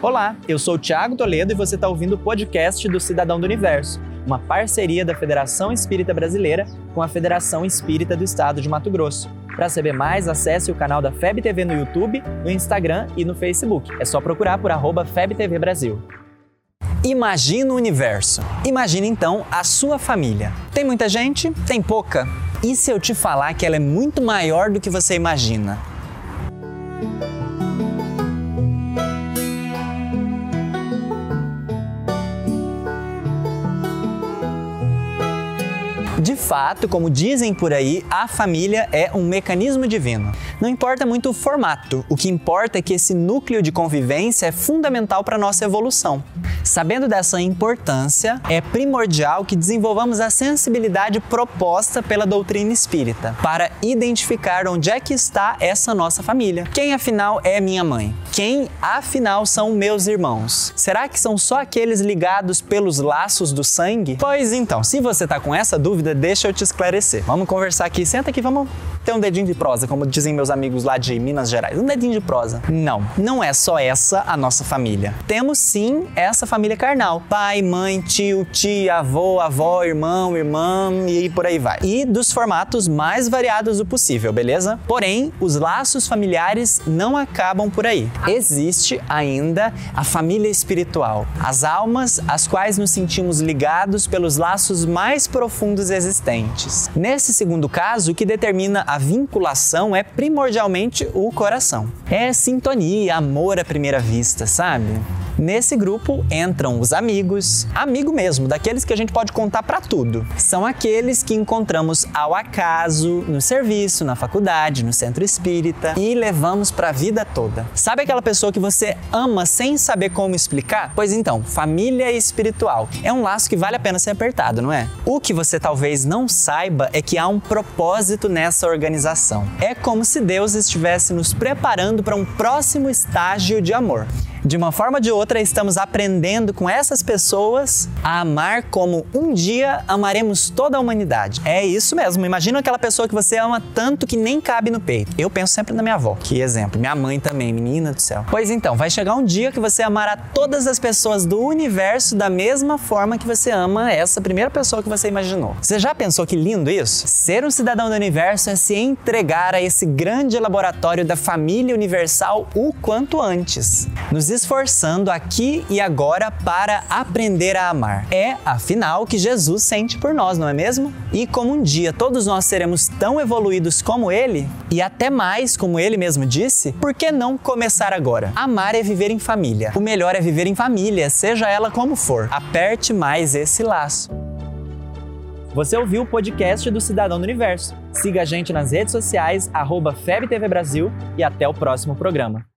Olá, eu sou o Thiago Toledo e você está ouvindo o podcast do Cidadão do Universo, uma parceria da Federação Espírita Brasileira com a Federação Espírita do Estado de Mato Grosso. Para saber mais, acesse o canal da FEB TV no YouTube, no Instagram e no Facebook. É só procurar por arroba FebTV Brasil. Imagina o universo. Imagina então a sua família. Tem muita gente? Tem pouca? E se eu te falar que ela é muito maior do que você imagina? De fato, como dizem por aí, a família é um mecanismo divino. Não importa muito o formato, o que importa é que esse núcleo de convivência é fundamental para nossa evolução. Sabendo dessa importância, é primordial que desenvolvamos a sensibilidade proposta pela doutrina espírita para identificar onde é que está essa nossa família. Quem afinal é minha mãe? Quem afinal são meus irmãos? Será que são só aqueles ligados pelos laços do sangue? Pois então, se você está com essa dúvida, dúvida, deixa eu te esclarecer. Vamos conversar aqui. Senta aqui, vamos ter um dedinho de prosa, como dizem meus amigos lá de Minas Gerais. Um dedinho de prosa. Não, não é só essa a nossa família. Temos sim essa família carnal: pai, mãe, tio, tia, avô, avó, irmão, irmã e por aí vai. E dos formatos mais variados do possível, beleza? Porém, os laços familiares não acabam por aí. Existe ainda a família espiritual, as almas às quais nos sentimos ligados pelos laços mais profundos existentes. Nesse segundo caso, o que determina a vinculação é primordialmente o coração. É sintonia, amor à primeira vista, sabe? Nesse grupo entram os amigos, amigo mesmo, daqueles que a gente pode contar para tudo. São aqueles que encontramos ao acaso, no serviço, na faculdade, no centro espírita e levamos para a vida toda. Sabe aquela pessoa que você ama sem saber como explicar? Pois então, família espiritual é um laço que vale a pena ser apertado, não é? O que você talvez não saiba é que há um propósito nessa organização. É como se Deus estivesse nos preparando para um próximo estágio de amor. De uma forma ou de outra, estamos aprendendo com essas pessoas a amar como um dia amaremos toda a humanidade. É isso mesmo. Imagina aquela pessoa que você ama tanto que nem cabe no peito. Eu penso sempre na minha avó. Que exemplo. Minha mãe também, menina do céu. Pois então, vai chegar um dia que você amará todas as pessoas do universo da mesma forma que você ama essa primeira pessoa que você imaginou. Você já pensou que lindo isso? Ser um cidadão do universo é se entregar a esse grande laboratório da família universal o quanto antes. Nos esforçando aqui e agora para aprender a amar. É, afinal, que Jesus sente por nós, não é mesmo? E como um dia todos nós seremos tão evoluídos como ele, e até mais, como ele mesmo disse, por que não começar agora? Amar é viver em família. O melhor é viver em família, seja ela como for. Aperte mais esse laço. Você ouviu o podcast do Cidadão do Universo. Siga a gente nas redes sociais, arroba FebTV Brasil e até o próximo programa.